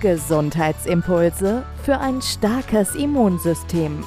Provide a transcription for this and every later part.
Gesundheitsimpulse für ein starkes Immunsystem.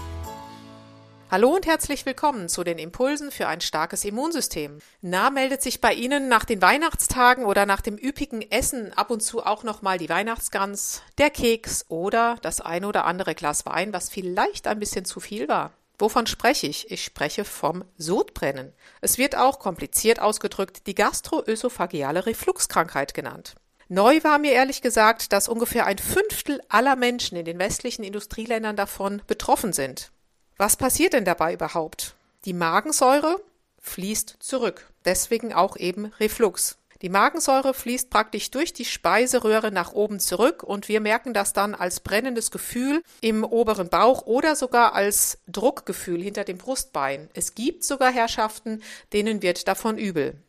Hallo und herzlich willkommen zu den Impulsen für ein starkes Immunsystem. Na, meldet sich bei Ihnen nach den Weihnachtstagen oder nach dem üppigen Essen ab und zu auch nochmal die Weihnachtsgans, der Keks oder das eine oder andere Glas Wein, was vielleicht ein bisschen zu viel war? Wovon spreche ich? Ich spreche vom Sodbrennen. Es wird auch kompliziert ausgedrückt die gastroösophageale Refluxkrankheit genannt. Neu war mir ehrlich gesagt, dass ungefähr ein Fünftel aller Menschen in den westlichen Industrieländern davon betroffen sind. Was passiert denn dabei überhaupt? Die Magensäure fließt zurück, deswegen auch eben Reflux. Die Magensäure fließt praktisch durch die Speiseröhre nach oben zurück und wir merken das dann als brennendes Gefühl im oberen Bauch oder sogar als Druckgefühl hinter dem Brustbein. Es gibt sogar Herrschaften, denen wird davon übel.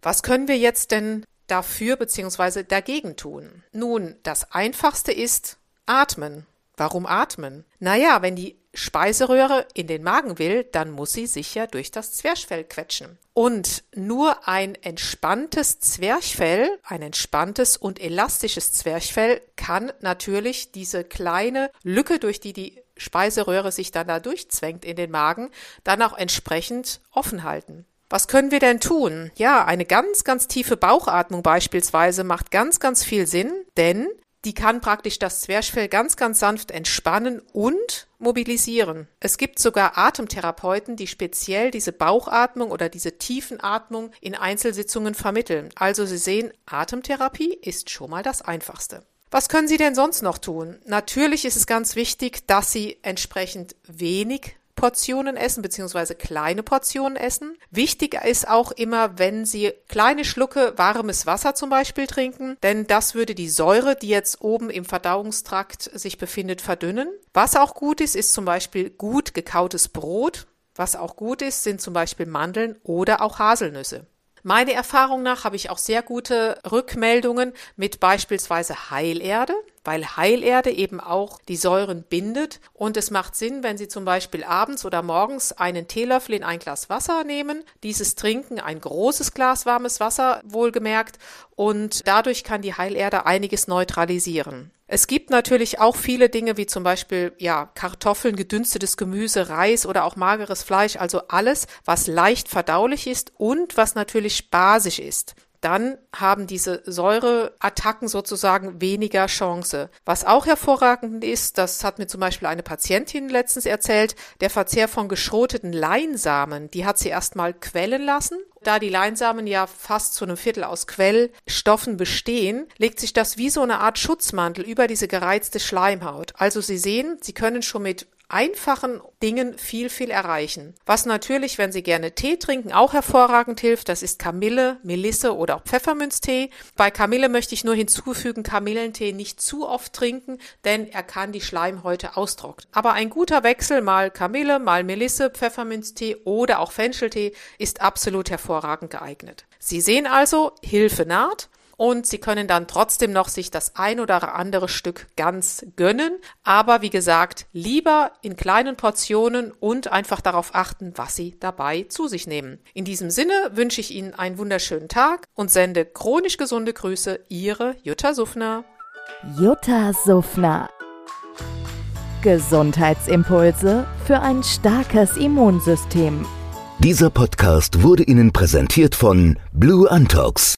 Was können wir jetzt denn dafür bzw. dagegen tun? Nun, das einfachste ist atmen. Warum atmen? Naja, wenn die Speiseröhre in den Magen will, dann muss sie sich ja durch das Zwerchfell quetschen. Und nur ein entspanntes Zwerchfell, ein entspanntes und elastisches Zwerchfell kann natürlich diese kleine Lücke, durch die die Speiseröhre sich dann da durchzwängt in den Magen, dann auch entsprechend offen halten. Was können wir denn tun? Ja, eine ganz, ganz tiefe Bauchatmung beispielsweise macht ganz, ganz viel Sinn, denn die kann praktisch das Zwerchfell ganz, ganz sanft entspannen und mobilisieren. Es gibt sogar Atemtherapeuten, die speziell diese Bauchatmung oder diese Tiefenatmung in Einzelsitzungen vermitteln. Also Sie sehen, Atemtherapie ist schon mal das Einfachste. Was können Sie denn sonst noch tun? Natürlich ist es ganz wichtig, dass Sie entsprechend wenig Portionen essen, beziehungsweise kleine Portionen essen. Wichtig ist auch immer, wenn Sie kleine Schlucke warmes Wasser zum Beispiel trinken, denn das würde die Säure, die jetzt oben im Verdauungstrakt sich befindet, verdünnen. Was auch gut ist, ist zum Beispiel gut gekautes Brot. Was auch gut ist, sind zum Beispiel Mandeln oder auch Haselnüsse. Meiner Erfahrung nach habe ich auch sehr gute Rückmeldungen mit beispielsweise Heilerde weil Heilerde eben auch die Säuren bindet. Und es macht Sinn, wenn Sie zum Beispiel abends oder morgens einen Teelöffel in ein Glas Wasser nehmen, dieses trinken, ein großes Glas warmes Wasser wohlgemerkt. Und dadurch kann die Heilerde einiges neutralisieren. Es gibt natürlich auch viele Dinge wie zum Beispiel ja Kartoffeln, gedünstetes Gemüse, Reis oder auch mageres Fleisch, also alles, was leicht verdaulich ist und was natürlich basisch ist dann haben diese Säureattacken sozusagen weniger Chance. Was auch hervorragend ist, das hat mir zum Beispiel eine Patientin letztens erzählt, der Verzehr von geschroteten Leinsamen, die hat sie erstmal quellen lassen. Da die Leinsamen ja fast zu einem Viertel aus Quellstoffen bestehen, legt sich das wie so eine Art Schutzmantel über diese gereizte Schleimhaut. Also Sie sehen, Sie können schon mit einfachen Dingen viel, viel erreichen. Was natürlich, wenn Sie gerne Tee trinken, auch hervorragend hilft, das ist Kamille, Melisse oder auch Pfefferminztee. Bei Kamille möchte ich nur hinzufügen, Kamillentee nicht zu oft trinken, denn er kann die Schleimhäute austrocknen. Aber ein guter Wechsel, mal Kamille, mal Melisse, Pfefferminztee oder auch Fencheltee ist absolut hervorragend geeignet. Sie sehen also, Hilfe naht und Sie können dann trotzdem noch sich das ein oder andere Stück ganz gönnen. Aber wie gesagt, lieber in kleinen Portionen und einfach darauf achten, was Sie dabei zu sich nehmen. In diesem Sinne wünsche ich Ihnen einen wunderschönen Tag und sende chronisch gesunde Grüße, Ihre Jutta Suffner. Jutta Suffner. Gesundheitsimpulse für ein starkes Immunsystem. Dieser Podcast wurde Ihnen präsentiert von Blue Antox